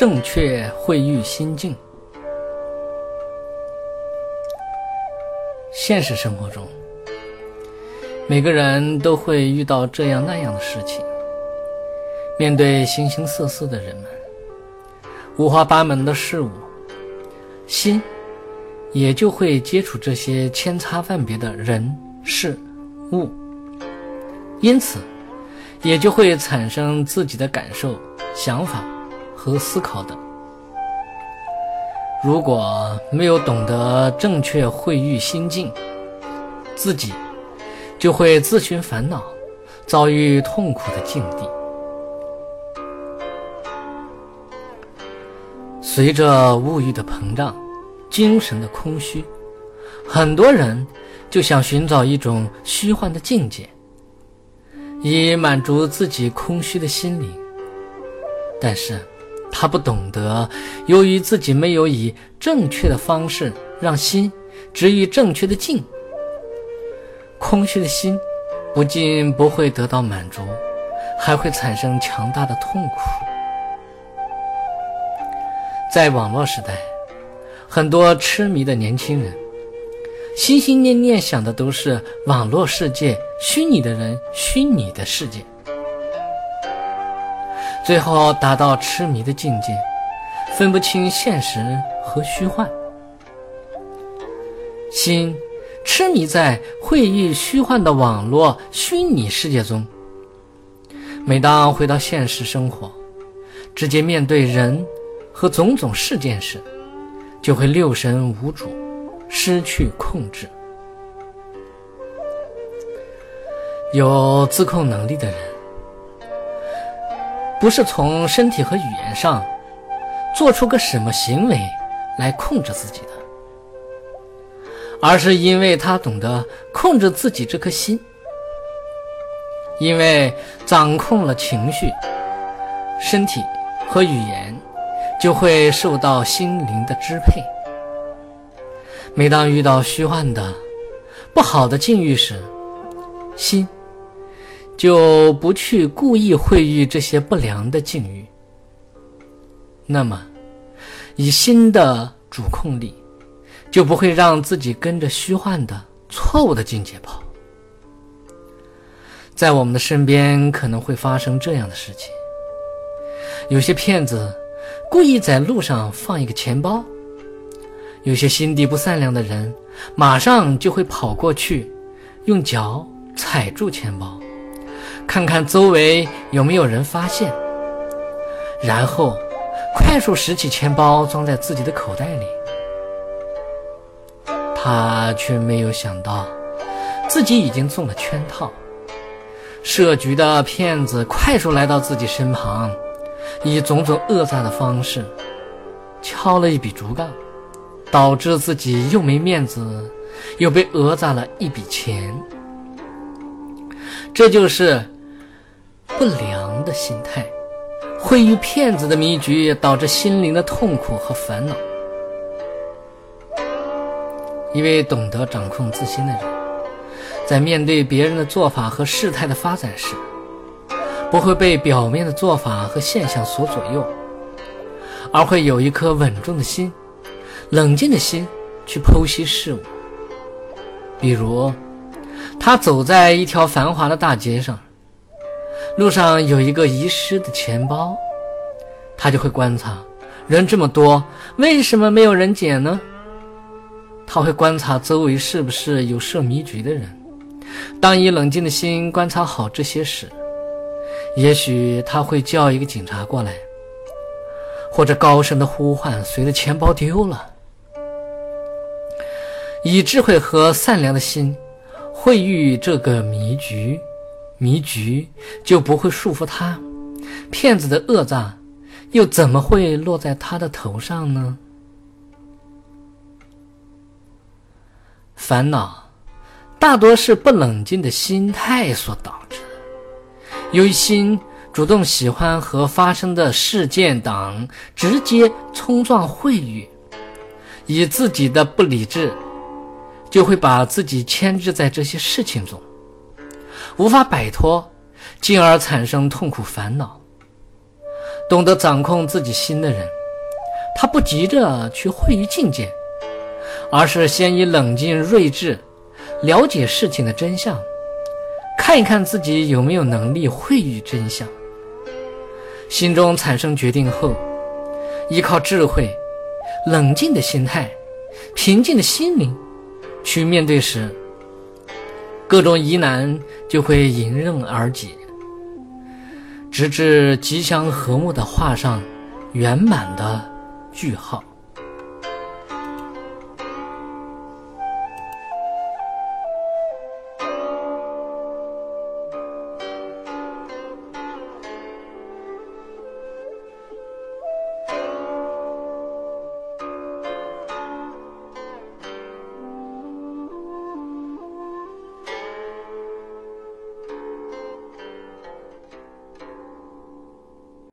正确会遇心境。现实生活中，每个人都会遇到这样那样的事情。面对形形色色的人们，五花八门的事物，心也就会接触这些千差万别的人事物，因此也就会产生自己的感受、想法和思考的。如果没有懂得正确会遇心境，自己就会自寻烦恼，遭遇痛苦的境地。随着物欲的膨胀，精神的空虚，很多人就想寻找一种虚幻的境界，以满足自己空虚的心灵。但是，他不懂得，由于自己没有以正确的方式让心止于正确的境，空虚的心不仅不会得到满足，还会产生强大的痛苦。在网络时代，很多痴迷的年轻人，心心念念想的都是网络世界、虚拟的人、虚拟的世界，最后达到痴迷的境界，分不清现实和虚幻，心痴迷在会遇虚幻的网络虚拟世界中。每当回到现实生活，直接面对人。和种种事件时，就会六神无主，失去控制。有自控能力的人，不是从身体和语言上做出个什么行为来控制自己的，而是因为他懂得控制自己这颗心，因为掌控了情绪、身体和语言。就会受到心灵的支配。每当遇到虚幻的不好的境遇时，心就不去故意会遇这些不良的境遇。那么，以心的主控力，就不会让自己跟着虚幻的错误的境界跑。在我们的身边可能会发生这样的事情：有些骗子。故意在路上放一个钱包，有些心地不善良的人，马上就会跑过去，用脚踩住钱包，看看周围有没有人发现，然后快速拾起钱包装在自己的口袋里。他却没有想到，自己已经中了圈套，设局的骗子快速来到自己身旁。以种种讹诈的方式敲了一笔竹杠，导致自己又没面子，又被讹诈了一笔钱。这就是不良的心态，会遇骗子的迷局，导致心灵的痛苦和烦恼。一位懂得掌控自心的人，在面对别人的做法和事态的发展时，不会被表面的做法和现象所左右，而会有一颗稳重的心、冷静的心去剖析事物。比如，他走在一条繁华的大街上，路上有一个遗失的钱包，他就会观察：人这么多，为什么没有人捡呢？他会观察周围是不是有设迷局的人。当以冷静的心观察好这些时，也许他会叫一个警察过来，或者高声的呼唤：“随着钱包丢了。”以智慧和善良的心会遇这个迷局，迷局就不会束缚他。骗子的恶诈又怎么会落在他的头上呢？烦恼大多是不冷静的心态所导致。由于心主动喜欢和发生的事件等直接冲撞会遇，以自己的不理智，就会把自己牵制在这些事情中，无法摆脱，进而产生痛苦烦恼。懂得掌控自己心的人，他不急着去会于境界，而是先以冷静睿智了解事情的真相，看一看自己有没有能力会于真相。心中产生决定后，依靠智慧、冷静的心态、平静的心灵去面对时，各种疑难就会迎刃而解。直至吉祥和睦的画上圆满的句号。